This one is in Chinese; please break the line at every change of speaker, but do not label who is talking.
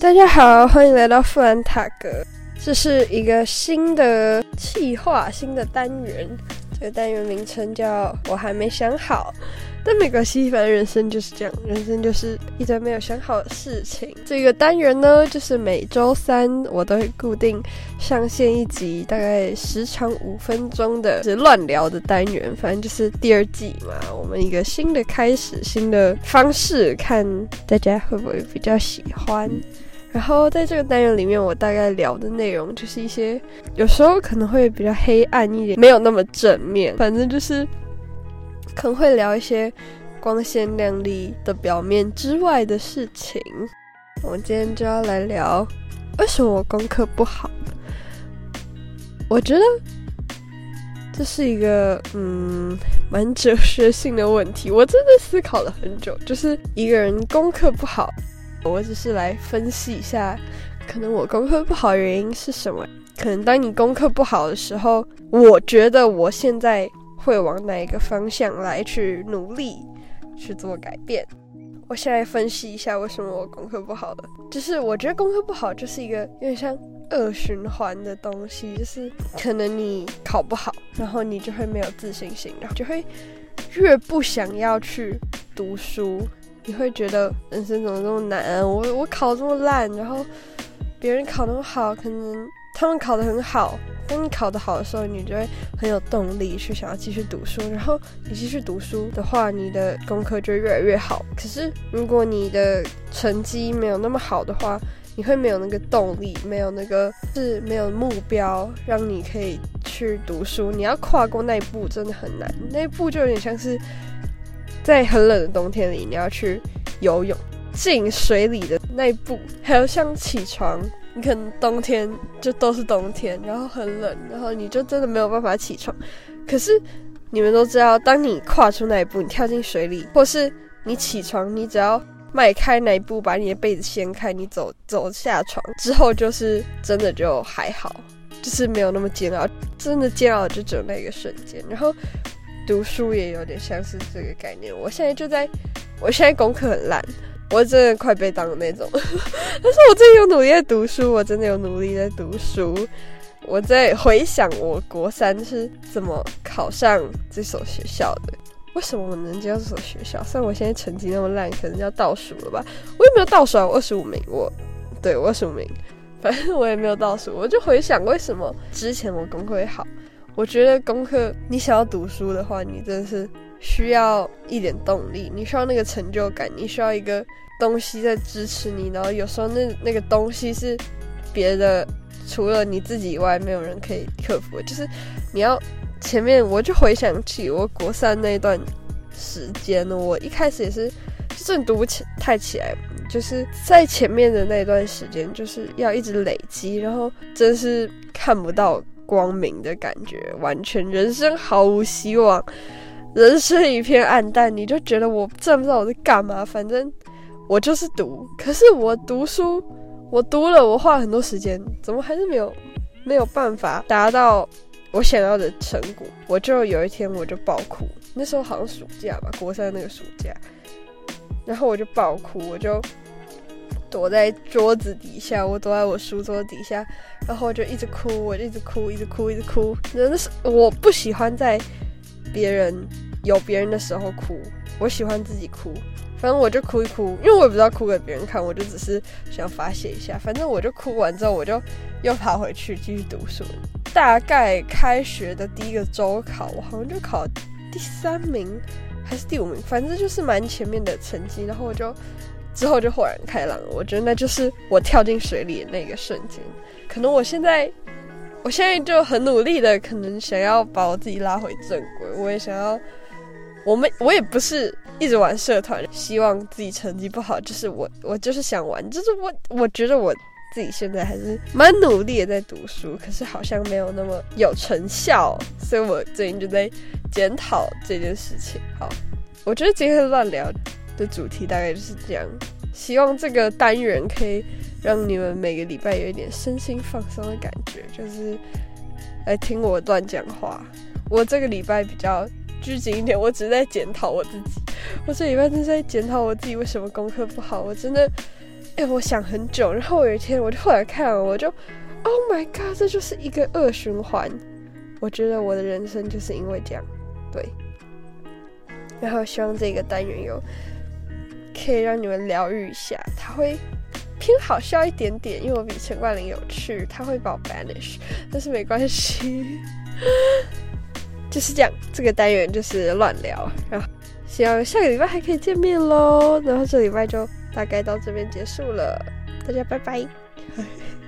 大家好，欢迎来到富兰塔格。这是一个新的企划，新的单元。这个单元名称叫“我还没想好”，但没关系，反正人生就是这样，人生就是一堆没有想好的事情。这个单元呢，就是每周三我都会固定上线一集，大概时长五分钟的，是乱聊的单元。反正就是第二季嘛，我们一个新的开始，新的方式，看大家会不会比较喜欢。然后在这个单元里面，我大概聊的内容就是一些有时候可能会比较黑暗一点，没有那么正面，反正就是可能会聊一些光鲜亮丽的表面之外的事情。我们今天就要来聊为什么我功课不好。我觉得这是一个嗯蛮哲学性的问题，我真的思考了很久，就是一个人功课不好。我只是来分析一下，可能我功课不好的原因是什么？可能当你功课不好的时候，我觉得我现在会往哪一个方向来去努力去做改变。我现在分析一下为什么我功课不好了，就是我觉得功课不好就是一个有点像恶循环的东西，就是可能你考不好，然后你就会没有自信心，然后就会越不想要去读书。你会觉得人生怎么这么难？我我考这么烂，然后别人考那么好，可能他们考得很好。当你考得好的时候，你就会很有动力去想要继续读书。然后你继续读书的话，你的功课就越来越好。可是如果你的成绩没有那么好的话，你会没有那个动力，没有那个是没有目标让你可以去读书。你要跨过那一步真的很难，那一步就有点像是。在很冷的冬天里，你要去游泳进水里的那一步，还有像起床，你可能冬天就都是冬天，然后很冷，然后你就真的没有办法起床。可是你们都知道，当你跨出那一步，你跳进水里，或是你起床，你只要迈开那一步，把你的被子掀开，你走走下床之后，就是真的就还好，就是没有那么煎熬。真的煎熬就只有那一个瞬间，然后。读书也有点像是这个概念。我现在就在，我现在功课很烂，我真的快被当那种。但是我真的有努力在读书，我真的有努力在读书。我在回想我国三是怎么考上这所学校的，为什么我能进到这所学校？虽然我现在成绩那么烂，可能要倒数了吧？我也没有倒数，我二十五名，我对我二十五名，反正我也没有倒数。我就回想为什么之前我功课会好。我觉得功课，你想要读书的话，你真的是需要一点动力，你需要那个成就感，你需要一个东西在支持你。然后有时候那那个东西是别的，除了你自己以外，没有人可以克服。就是你要前面，我就回想起我国三那段时间，我一开始也是，就是读不起太起来，就是在前面的那段时间，就是要一直累积，然后真是看不到。光明的感觉，完全人生毫无希望，人生一片暗淡，你就觉得我真不知道我在干嘛。反正我就是读，可是我读书，我读了，我花了很多时间，怎么还是没有没有办法达到我想要的成果？我就有一天我就爆哭，那时候好像暑假吧，国三那个暑假，然后我就爆哭，我就。躲在桌子底下，我躲在我书桌底下，然后我就一直哭，我就一直哭，一直哭，一直哭。真的是我不喜欢在别人有别人的时候哭，我喜欢自己哭。反正我就哭一哭，因为我也不知道哭给别人看，我就只是想发泄一下。反正我就哭完之后，我就又爬回去继续读书。大概开学的第一个周考，我好像就考第三名还是第五名，反正就是蛮前面的成绩。然后我就。之后就豁然开朗了，我觉得那就是我跳进水里的那个瞬间。可能我现在，我现在就很努力的，可能想要把我自己拉回正轨。我也想要，我们我也不是一直玩社团，希望自己成绩不好。就是我，我就是想玩，就是我，我觉得我自己现在还是蛮努力的在读书，可是好像没有那么有成效，所以我最近就在检讨这件事情。好，我觉得今天乱聊。的主题大概就是这样，希望这个单元可以让你们每个礼拜有一点身心放松的感觉，就是来听我乱讲话。我这个礼拜比较拘谨一点，我只是在检讨我自己。我这礼拜真是在检讨我自己为什么功课不好。我真的，哎、我想很久，然后有一天我就后来看完，我就，Oh my god，这就是一个恶循环。我觉得我的人生就是因为这样，对。然后希望这个单元有可以让你们疗愈一下，它会偏好笑一点点，因为我比陈冠霖有趣，他会把我 banish，但是没关系，就是这样。这个单元就是乱聊，然后希望下个礼拜还可以见面喽。然后这礼拜就大概到这边结束了，大家拜拜。